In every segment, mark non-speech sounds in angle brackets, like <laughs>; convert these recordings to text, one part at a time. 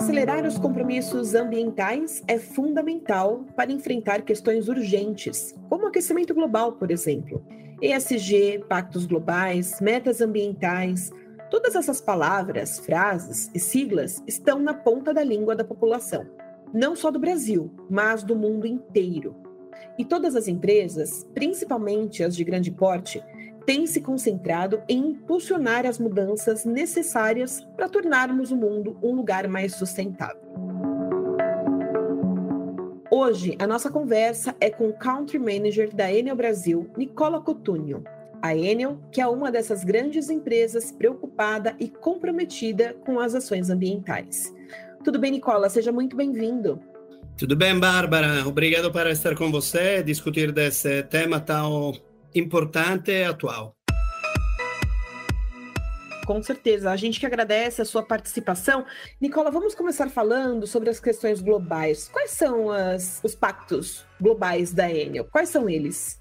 Acelerar os compromissos ambientais é fundamental para enfrentar questões urgentes, como o aquecimento global, por exemplo. ESG, pactos globais, metas ambientais, todas essas palavras, frases e siglas estão na ponta da língua da população, não só do Brasil, mas do mundo inteiro. E todas as empresas, principalmente as de grande porte, têm se concentrado em impulsionar as mudanças necessárias para tornarmos o mundo um lugar mais sustentável. Hoje, a nossa conversa é com o Country Manager da Enel Brasil, Nicola Cotugno. A Enel, que é uma dessas grandes empresas preocupada e comprometida com as ações ambientais. Tudo bem, Nicola? Seja muito bem-vindo. Tudo bem, Bárbara? Obrigado por estar com você discutir desse tema tão importante e atual. Com certeza, a gente que agradece a sua participação. Nicola, vamos começar falando sobre as questões globais. Quais são as, os pactos globais da Enel? Quais são eles?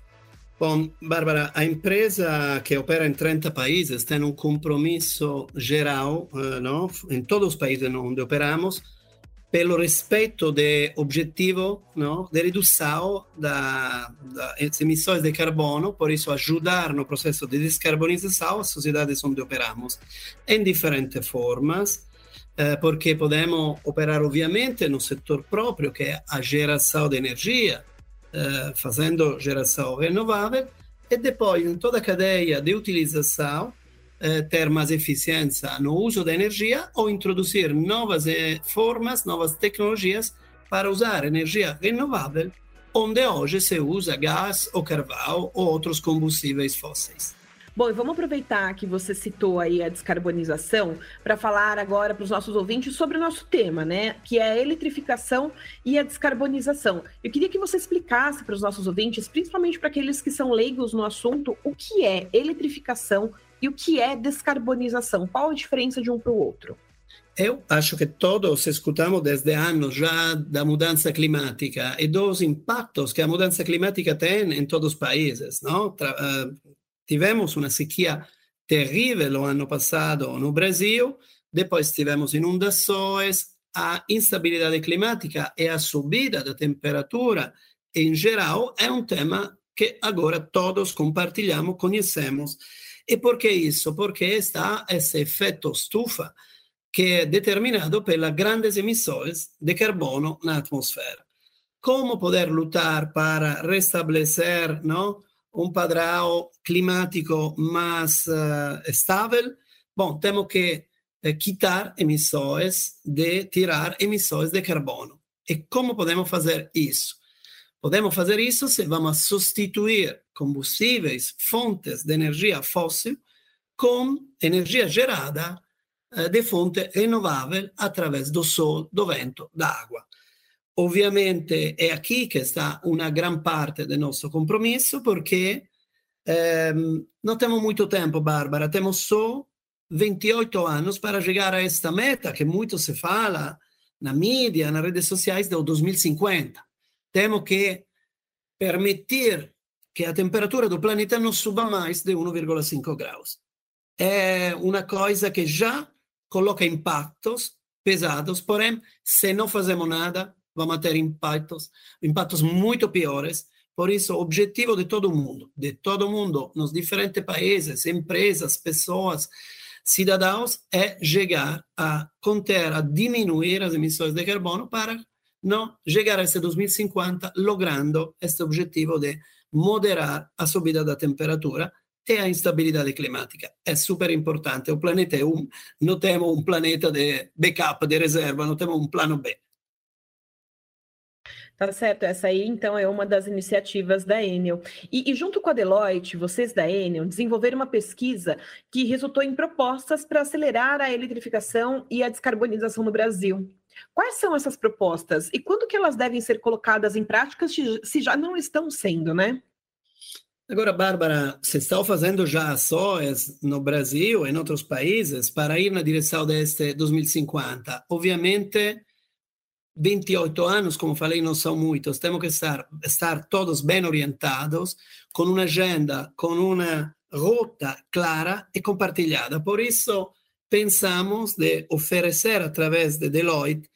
Bom, Bárbara, a empresa que opera em 30 países tem um compromisso geral uh, no? em todos os países onde operamos pelo respeito do objetivo no, de redução da, das emissões de carbono, por isso ajudar no processo de descarbonização as sociedades onde operamos em diferentes formas, eh, porque podemos operar obviamente no setor próprio, que é a geração de energia, eh, fazendo geração renovável, e depois em toda a cadeia de utilização, eh, ter mais eficiência no uso da energia ou introduzir novas eh, formas, novas tecnologias para usar energia renovável, onde hoje se usa gás ou carvão ou outros combustíveis fósseis. Bom, e vamos aproveitar que você citou aí a descarbonização para falar agora para os nossos ouvintes sobre o nosso tema, né? Que é a eletrificação e a descarbonização. Eu queria que você explicasse para os nossos ouvintes, principalmente para aqueles que são leigos no assunto, o que é eletrificação e o que é descarbonização? Qual a diferença de um para o outro? Eu acho que todos escutamos desde anos já da mudança climática e dos impactos que a mudança climática tem em todos os países. Não? Uh, tivemos uma sequia terrível o ano passado no Brasil, depois tivemos inundações, a instabilidade climática e a subida da temperatura em geral é um tema que agora todos compartilhamos, conhecemos e por que isso? Porque está esse efeito estufa que é determinado pelas grandes emissões de carbono na atmosfera. Como poder lutar para restabelecer não, um padrão climático mais uh, estável? Bom, temos que uh, quitar emissões de tirar emissões de carbono. E como podemos fazer isso? Podemos fazer isso se vamos substituir combustíveis, fontes de energia fóssil, com energia gerada eh, de fonte renovável através do sol, do vento, da água. Obviamente é aqui que está uma grande parte do nosso compromisso, porque eh, não temos muito tempo, Bárbara, temos só 28 anos para chegar a esta meta que muito se fala na mídia, nas redes sociais, do 2050 temo que permitir que a temperatura do planeta não suba mais de 1,5 graus. É uma coisa que já coloca impactos pesados, porém, se não fazemos nada, vamos ter impactos, impactos muito piores. Por isso, o objetivo de todo mundo, de todo mundo, nos diferentes países, empresas, pessoas, cidadãos, é chegar a conter, a diminuir as emissões de carbono para no llegar a ese 2050 logrando este objetivo de moderar a subida da temperatura e a instabilidade climática. É super importante. O planeta é um, não temos um planeta de backup, de reserva, não temos um plano B. Tá certo, essa aí então é uma das iniciativas da Enel. E, e, junto com a Deloitte, vocês da Enel desenvolveram uma pesquisa que resultou em propostas para acelerar a eletrificação e a descarbonização no Brasil. Quais são essas propostas e quando que elas devem ser colocadas em prática se já não estão sendo, né? Agora, Bárbara, se estão fazendo já ações no Brasil e em outros países para ir na direção deste 2050. Obviamente, 28 anos, como falei, não são muitos. Temos que estar, estar todos bem orientados, com uma agenda, com uma rota clara e compartilhada. Por isso, pensamos de oferecer através de Deloitte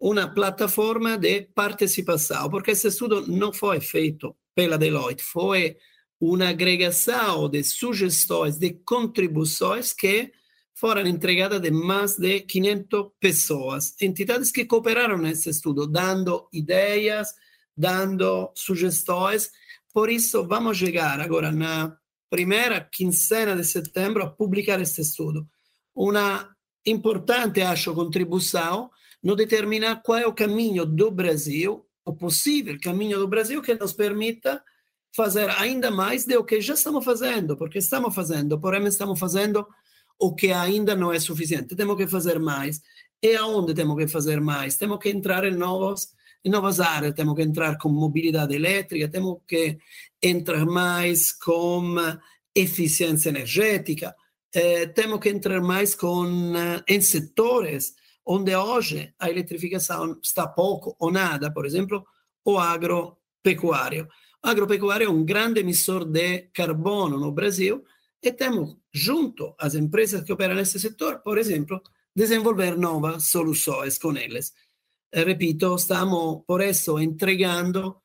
uma plataforma de participação, porque esse estudo não foi feito pela Deloitte, foi uma agregação de sugestões, de contribuições que foram entregadas de mais de 500 pessoas, entidades que cooperaram nesse estudo, dando ideias, dando sugestões. Por isso, vamos chegar agora na primeira quinzena de setembro a publicar este estudo. Uma importante, acho, contribuição no determinar qual é o caminho do Brasil, o possível caminho do Brasil que nos permita fazer ainda mais do que já estamos fazendo, porque estamos fazendo, porém estamos fazendo o que ainda não é suficiente. Temos que fazer mais. E aonde temos que fazer mais? Temos que entrar em novos em novas áreas, temos que entrar com mobilidade elétrica, temos que entrar mais com eficiência energética, eh, temos que entrar mais com, em setores onde hoje a eletrificação está pouco ou nada, por exemplo, o agropecuário. Agropecuário é um grande emissor de carbono no Brasil e temos, junto às empresas que operam nesse setor, por exemplo, desenvolver novas soluções com eles. repito, estamos por isso entregando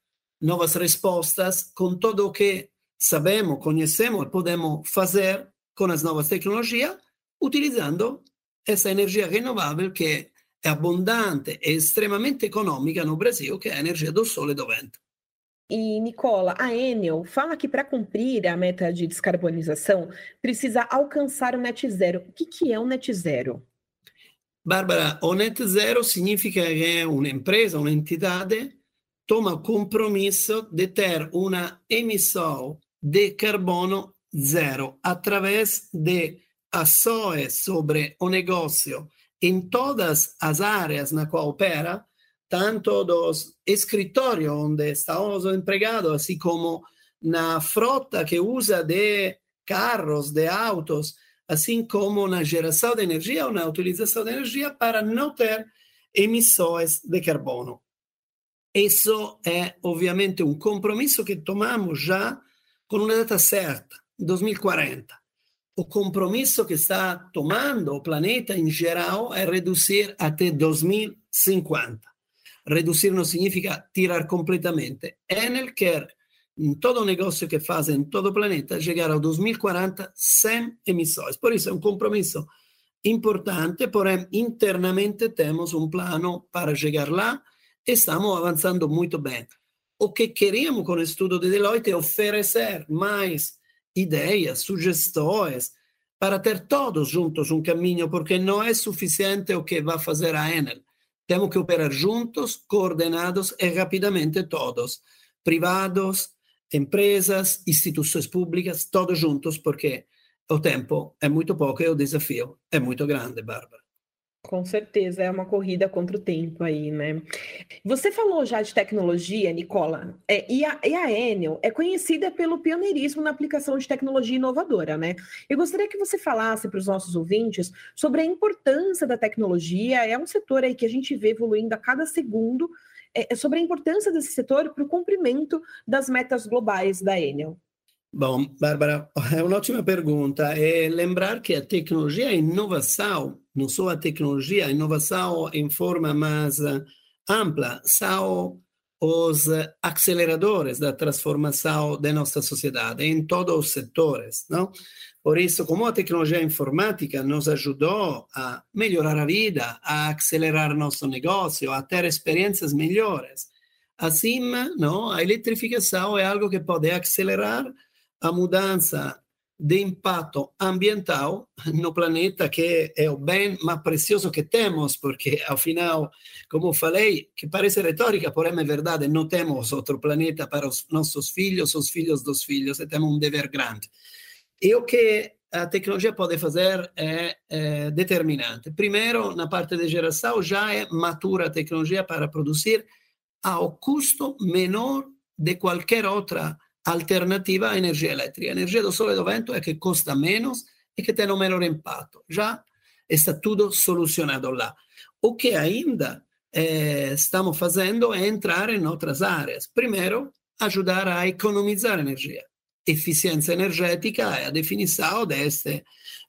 novas respostas com tudo o que sabemos, conhecemos e podemos fazer com as novas tecnologias, utilizando essa energia renovável que é abundante e extremamente econômica no Brasil, que é a energia do sole e do vento. E, Nicola, a Enel fala que para cumprir a meta de descarbonização precisa alcançar o net zero. O que, que é o net zero? Bárbara, o net zero significa que uma empresa, uma entidade, toma compromisso de ter uma emissão de carbono zero através de ações sobre o negócio em todas as áreas na qual opera, tanto dos escritórios onde estão os empregados, assim como na frota que usa de carros, de autos, assim como na geração de energia ou na utilização de energia para não ter emissões de carbono. Isso é, obviamente, um compromisso que tomamos já com uma data certa, 2040. O compromisso que está tomando o planeta em geral é reduzir até 2050. Reduzir não significa tirar completamente. Enel quer em todo o negócio que faz em todo o planeta, chegar ao 2040 sem emissões. Por isso é um compromisso importante, porém internamente temos um plano para chegar lá e estamos avançando muito bem. O que queríamos com o estudo de Deloitte é oferecer mais ideias, sugestões, para ter todos juntos um caminho, porque não é suficiente o que vai fazer a Enel. Temos que operar juntos, coordenados e rapidamente todos, privados, empresas, instituições públicas, todos juntos, porque o tempo é muito pouco e o desafio é muito grande, Bárbara. Com certeza, é uma corrida contra o tempo aí, né? Você falou já de tecnologia, Nicola, é, e, a, e a Enel é conhecida pelo pioneirismo na aplicação de tecnologia inovadora, né? Eu gostaria que você falasse para os nossos ouvintes sobre a importância da tecnologia, é um setor aí que a gente vê evoluindo a cada segundo, é, é, sobre a importância desse setor para o cumprimento das metas globais da Enel. Bom, Bárbara, é <laughs> uma ótima pergunta. É lembrar que a tecnologia e a inovação, não só a tecnologia, a inovação em forma mais eh, ampla, são os aceleradores da transformação da nossa sociedade em todos os setores, não? Por isso, como a tecnologia informática nos ajudou a melhorar a vida, a acelerar nosso negócio, a ter experiências melhores, assim, não, a eletrificação é algo que pode acelerar a mudança de impacto ambiental no planeta, que é o bem mais precioso que temos, porque, ao final, como falei, que parece retórica, porém é verdade, não temos outro planeta para os nossos filhos, os filhos dos filhos, e temos um dever grande. E o que a tecnologia pode fazer é, é determinante. Primeiro, na parte de geração, já é matura a tecnologia para produzir ao custo menor de qualquer outra alternativa à energia elétrica. A energia do sole e do vento é que custa menos e que tem um menor impacto. Já está tudo solucionado lá. O que ainda eh, estamos fazendo é entrar em outras áreas. Primeiro, ajudar a economizar energia. eficiência energética é a definição deste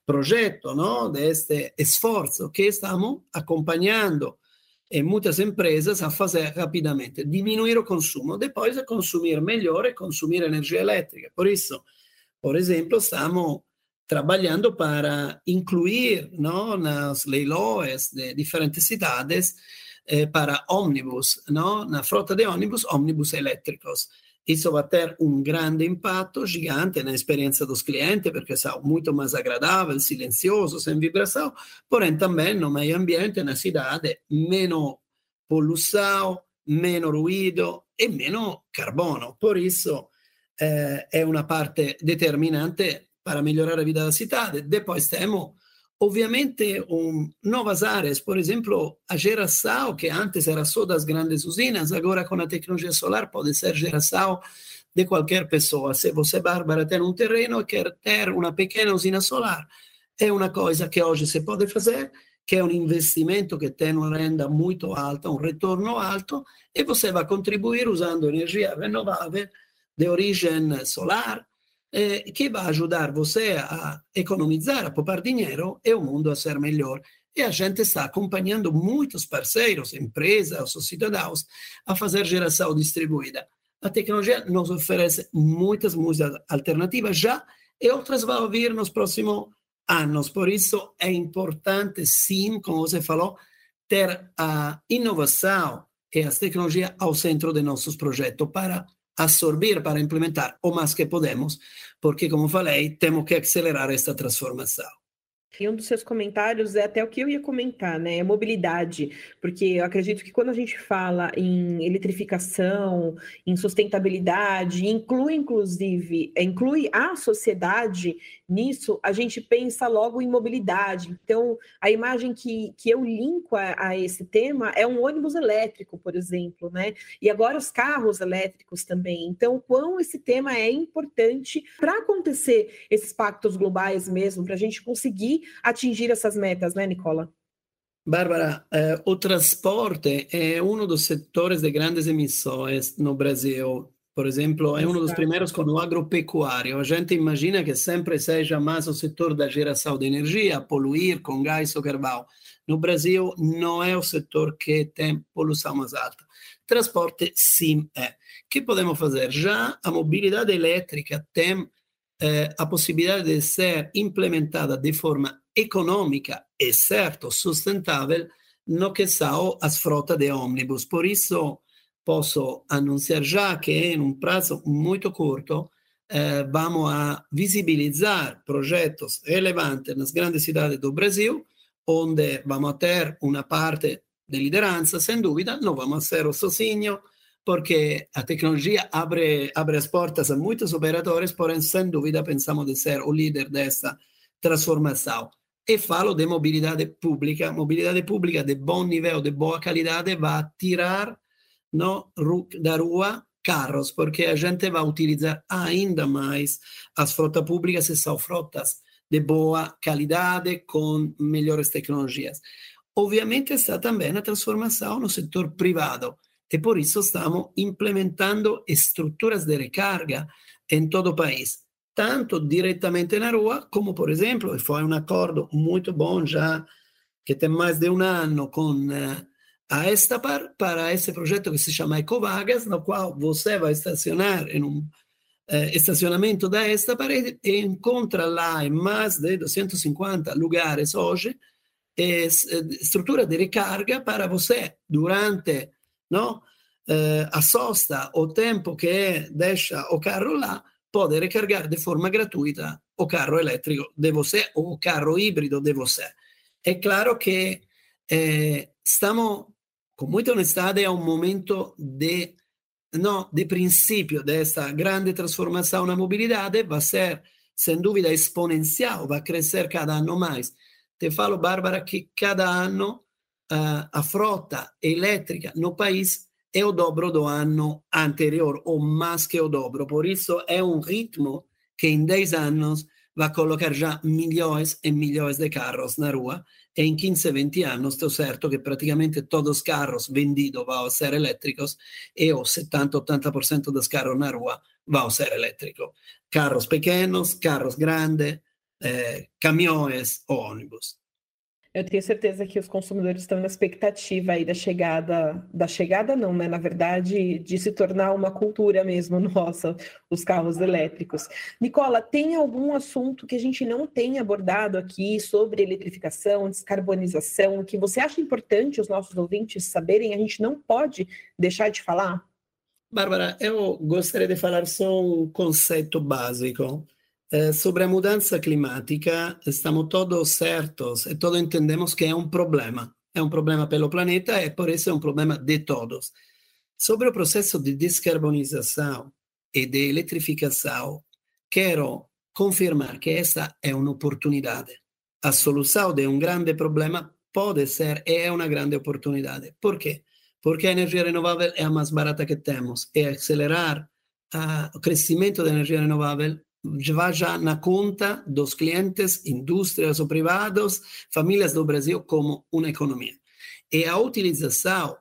projeto, não? deste esforço que estamos acompanhando em muitas empresas a fazer rapidamente, diminuir o consumo, depois a consumir melhor e consumir energia elétrica. Por isso, por exemplo, estamos trabalhando para incluir ¿no? nas leilões de diferentes cidades eh, para ómnibus, ¿no? na frota de ómnibus, ómnibus elétricos. Vai ter um grande impacto gigante na experiência dos clientes, porque são muito mais agradável, silencioso, sem vibração, porém também no meio ambiente, na cidade, menos poluição, menos ruído e menos carbono. Por isso, eh, é uma parte determinante para melhorar a vida da cidade. Depois temos, obviamente, um, novas áreas, por exemplo, a geração, que antes era só das grandes usinas, agora com a tecnologia solar pode ser geração de qualquer pessoa. Se você, Bárbara, tem um terreno e quer ter uma pequena usina solar, é uma coisa que hoje se pode fazer, que é um investimento que tem uma renda muito alta, um retorno alto, e você vai contribuir usando energia renovável de origem solar, eh, vai ajudar você a economizar, a poupar dinheiro e o mundo a ser melhor. E a gente está acompanhando muitos parceiros, empresas ou cidadãos a fazer geração distribuída. A tecnologia nos oferece muitas, muitas alternativas já e outras vão vir nos próximos anos. Por isso é importante, sim, como você falou, ter a inovação e as tecnologias ao centro de nossos projetos para absorver para implementar o mais que podemos, porque, como falei, temos que acelerar esta transformação. E um dos seus comentários é até o que eu ia comentar, né? É mobilidade, porque eu acredito que quando a gente fala em eletrificação, em sustentabilidade, inclui inclusive, inclui a sociedade nisso, a gente pensa logo em mobilidade. Então, a imagem que, que eu linko a, a esse tema é um ônibus elétrico, por exemplo, né? E agora os carros elétricos também. Então, quão esse tema é importante para acontecer esses pactos globais mesmo, para a gente conseguir atingir essas metas, né, Nicola? Bárbara, eh, o transporte é um dos setores de grandes emissões no Brasil. Por exemplo, é um dos primeiros com o agropecuário. A gente imagina que sempre seja mais o setor da geração de energia, poluir com gás ou carvão. No Brasil, não é o setor que tem poluição mais alta. Transporte, sim, é. O que podemos fazer? Já a mobilidade elétrica tem eh, a possibilidade de ser implementada de forma econômica e, certo, sustentável no que são as frotas de ônibus. Por isso, posso anunciar já que em um prazo muito curto eh, vamos a visibilizar projetos relevantes nas grandes cidades do Brasil, onde vamos a ter uma parte de liderança, sem dúvida, não vamos ser o sozinho, porque a tecnologia abre, abre as portas a muitos operadores, porém, sem dúvida, pensamos de ser o líder dessa transformação. E falo de mobilidade pública. Mobilidade pública de bom nível, de boa qualidade, vai tirar no, da rua carros, porque a gente vai utilizar ainda mais as frotas públicas e são frotas de boa qualidade, com melhores tecnologias. Obviamente está também a transformação no setor privado e por isso estamos implementando estruturas de recarga em todo o país, tanto diretamente na rua, como, por exemplo, foi um acordo muito bom já, que tem mais de um ano com uh, a Estapar, para esse projeto que se chama Ecovagas, no qual você vai estacionar em um uh, estacionamento da Estapar e, e encontra lá em mais de 250 lugares hoje, é, estrutura de recarga para você, durante no? Eh, a sosta o tempo che deixa o carro lá, pode recargar de forma gratuita o carro elétrico de você o carro híbrido de você. É claro que eh, estamos, com muita honestidade, a um momento de, no, de princípio dessa grande transformação na mobilidade, vai ser, sem dúvida, exponencial, vai crescer cada ano mais. Te falo, Bárbara, que cada uh, a frota elétrica no país é o dobro do ano anterior, ou mais que o dobro. Por isso, é um ritmo que em 10 anos vai colocar já milhões e milhões de carros na rua e em 15, 20 anos estou certo que praticamente todos os carros vendidos vão ser elétricos e o 70, 80% dos carros na rua vão ser elétricos. Carros pequenos, carros grandes, eh, caminhões ou ônibus. Eu tenho certeza que os consumidores estão na expectativa aí da chegada, da chegada não, né? Na verdade, de se tornar uma cultura mesmo <laughs> nossa, os carros elétricos. Nicola, tem algum assunto que a gente não tem abordado aqui sobre eletrificação, descarbonização, que você acha importante os nossos ouvintes saberem? A gente não pode deixar de falar? Bárbara, eu gostaria de falar só um conceito básico eh, sobre a mudança climática, estamos todos certos e todos entendemos que é um problema. É um problema pelo planeta e por isso é um problema de todos. Sobre o processo de descarbonização e de eletrificação, quero confirmar que essa é uma oportunidade. A solução de um grande problema pode ser e é uma grande oportunidade. Por quê? Porque a energia renovável é a mais barata que temos e acelerar o crescimento da energia renovável vai já na conta dos clientes, indústrias ou privados, famílias do Brasil como uma economia. E a utilização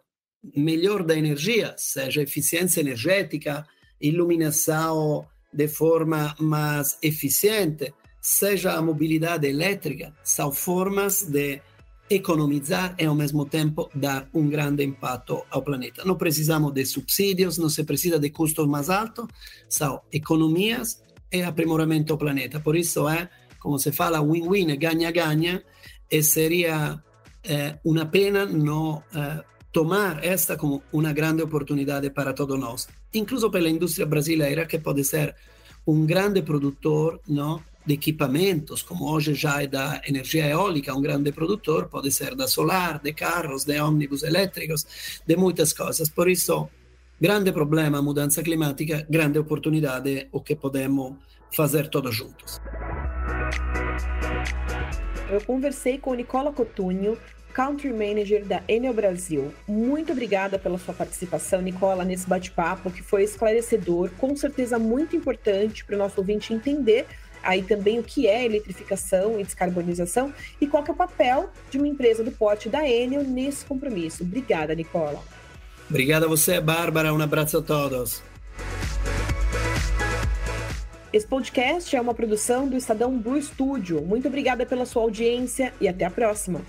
melhor da energia, seja eficiência energética, iluminação de forma mais eficiente, seja a mobilidade elétrica, são formas de economizar e ao mesmo tempo dar um grande impacto ao planeta. Não precisamos de subsídios, não se precisa de custos mais altos, são economias e aprimoramento planeta. Por isso é, como se fala, win-win, ganha-ganha, e seria eh, uma pena não eh, tomar esta como uma grande oportunidade para todos nós, incluso pela indústria brasileira, que pode ser um grande produtor não, de equipamentos, como hoje já é da energia eólica, um grande produtor, pode ser da solar, de carros, de ônibus elétricos, de muitas coisas. Por isso, grande problema mudança climática, grande oportunidade, o que podemos fazer todos juntos. Eu conversei com Nicola Cotugno, Country Manager da Enel Brasil. Muito obrigada pela sua participação, Nicola, nesse bate-papo que foi esclarecedor, com certeza muito importante para o nosso ouvinte entender aí também o que é eletrificação e descarbonização e qual é o papel de uma empresa do porte da Enel nesse compromisso. Obrigada, Nicola. Obrigado a você, Bárbara. Um abraço a todos. Esse podcast é uma produção do Estadão Blue Studio. Muito obrigada pela sua audiência e até a próxima.